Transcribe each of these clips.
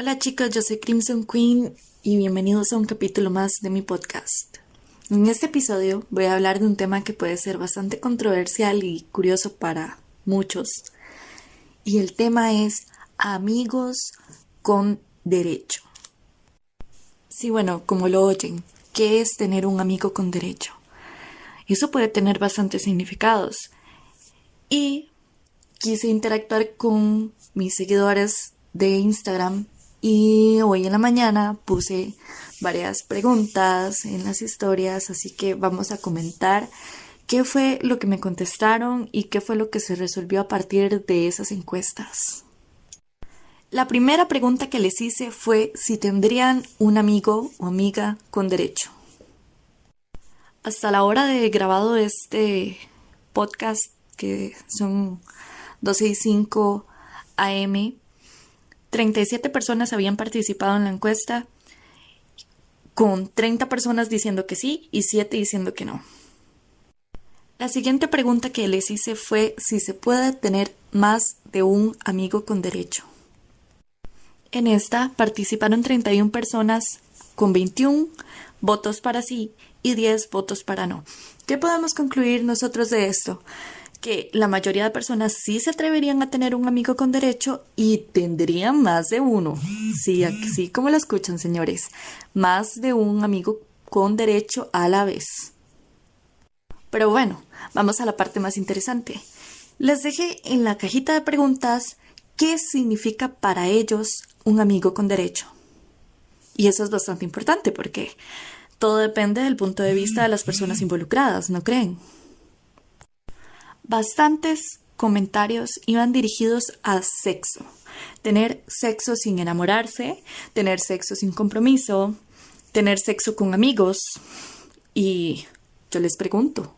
Hola chicos, yo soy Crimson Queen y bienvenidos a un capítulo más de mi podcast. En este episodio voy a hablar de un tema que puede ser bastante controversial y curioso para muchos. Y el tema es amigos con derecho. Sí, bueno, como lo oyen, ¿qué es tener un amigo con derecho? Eso puede tener bastantes significados. Y quise interactuar con mis seguidores de Instagram y hoy en la mañana puse varias preguntas en las historias, así que vamos a comentar qué fue lo que me contestaron y qué fue lo que se resolvió a partir de esas encuestas. La primera pregunta que les hice fue si tendrían un amigo o amiga con derecho. Hasta la hora de grabado este podcast, que son 12 y 5 AM, 37 personas habían participado en la encuesta, con 30 personas diciendo que sí y 7 diciendo que no. La siguiente pregunta que les hice fue si se puede tener más de un amigo con derecho. En esta participaron 31 personas con 21 votos para sí y 10 votos para no. ¿Qué podemos concluir nosotros de esto? Que la mayoría de personas sí se atreverían a tener un amigo con derecho y tendrían más de uno. Sí, así como lo escuchan, señores. Más de un amigo con derecho a la vez. Pero bueno, vamos a la parte más interesante. Les dejé en la cajita de preguntas qué significa para ellos un amigo con derecho. Y eso es bastante importante porque todo depende del punto de vista de las personas involucradas, ¿no creen? Bastantes comentarios iban dirigidos a sexo. Tener sexo sin enamorarse, tener sexo sin compromiso, tener sexo con amigos. Y yo les pregunto,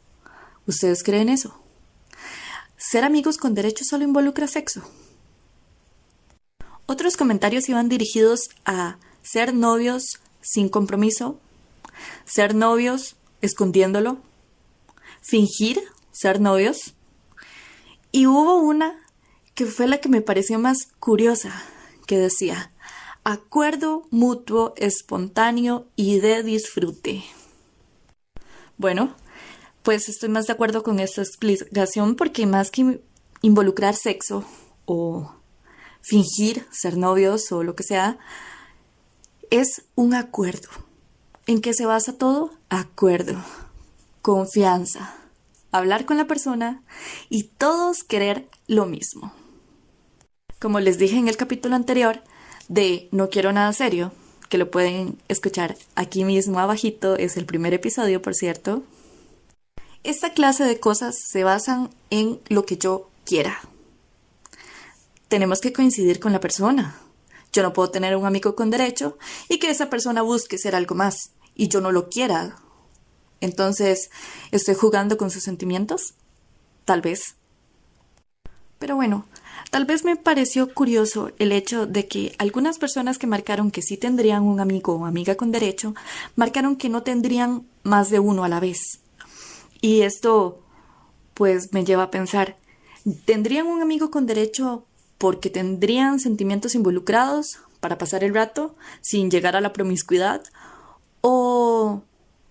¿ustedes creen eso? ¿Ser amigos con derecho solo involucra sexo? Otros comentarios iban dirigidos a ser novios sin compromiso, ser novios escondiéndolo, fingir ser novios, y hubo una que fue la que me pareció más curiosa, que decía, acuerdo mutuo, espontáneo y de disfrute. Bueno, pues estoy más de acuerdo con esta explicación porque más que involucrar sexo o fingir ser novios o lo que sea, es un acuerdo. ¿En qué se basa todo? Acuerdo, confianza, hablar con la persona y todos querer lo mismo. Como les dije en el capítulo anterior de No quiero nada serio, que lo pueden escuchar aquí mismo abajito, es el primer episodio, por cierto. Esta clase de cosas se basan en lo que yo quiera. Tenemos que coincidir con la persona. Yo no puedo tener un amigo con derecho y que esa persona busque ser algo más y yo no lo quiera entonces, ¿estoy jugando con sus sentimientos? Tal vez. Pero bueno, tal vez me pareció curioso el hecho de que algunas personas que marcaron que sí tendrían un amigo o amiga con derecho, marcaron que no tendrían más de uno a la vez. Y esto, pues, me lleva a pensar, ¿tendrían un amigo con derecho porque tendrían sentimientos involucrados para pasar el rato sin llegar a la promiscuidad? ¿O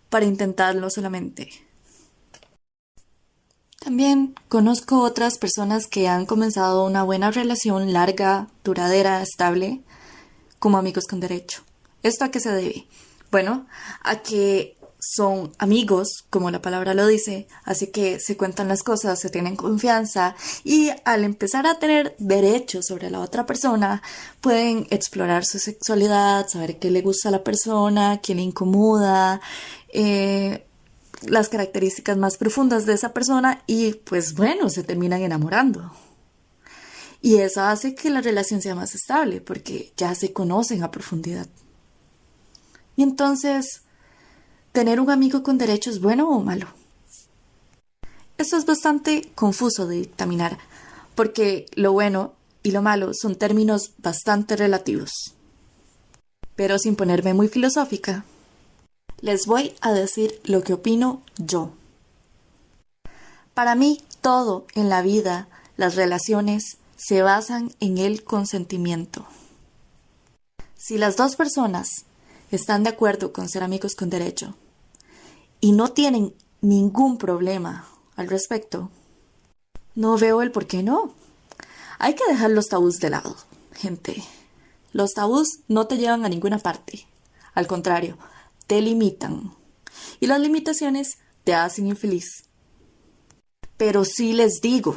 para intentarlo solamente. También conozco otras personas que han comenzado una buena relación larga, duradera, estable, como amigos con derecho. ¿Esto a qué se debe? Bueno, a que son amigos, como la palabra lo dice, así que se cuentan las cosas, se tienen confianza y al empezar a tener derechos sobre la otra persona, pueden explorar su sexualidad, saber qué le gusta a la persona, qué le incomoda, eh, las características más profundas de esa persona y pues bueno, se terminan enamorando. Y eso hace que la relación sea más estable porque ya se conocen a profundidad. Y entonces, ¿tener un amigo con derecho es bueno o malo? Esto es bastante confuso de dictaminar porque lo bueno y lo malo son términos bastante relativos. Pero sin ponerme muy filosófica, les voy a decir lo que opino yo. Para mí, todo en la vida, las relaciones, se basan en el consentimiento. Si las dos personas están de acuerdo con ser amigos con derecho y no tienen ningún problema al respecto, no veo el por qué no. Hay que dejar los tabús de lado, gente. Los tabús no te llevan a ninguna parte. Al contrario, te limitan. Y las limitaciones te hacen infeliz. Pero sí les digo,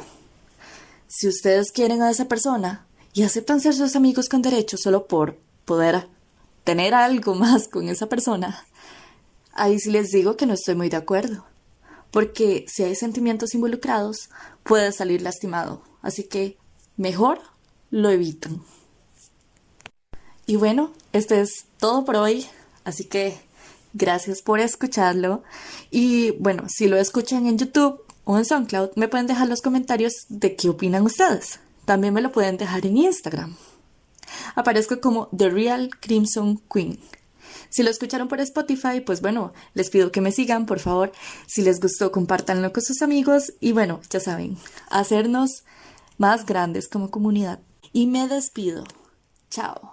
si ustedes quieren a esa persona y aceptan ser sus amigos con derecho solo por poder tener algo más con esa persona, ahí sí les digo que no estoy muy de acuerdo. Porque si hay sentimientos involucrados, puede salir lastimado. Así que mejor lo evitan. Y bueno, esto es todo por hoy. Así que gracias por escucharlo. Y bueno, si lo escuchan en YouTube o en SoundCloud, me pueden dejar los comentarios de qué opinan ustedes. También me lo pueden dejar en Instagram. Aparezco como The Real Crimson Queen. Si lo escucharon por Spotify, pues bueno, les pido que me sigan, por favor. Si les gustó, compártanlo con sus amigos y bueno, ya saben, hacernos más grandes como comunidad. Y me despido. Chao.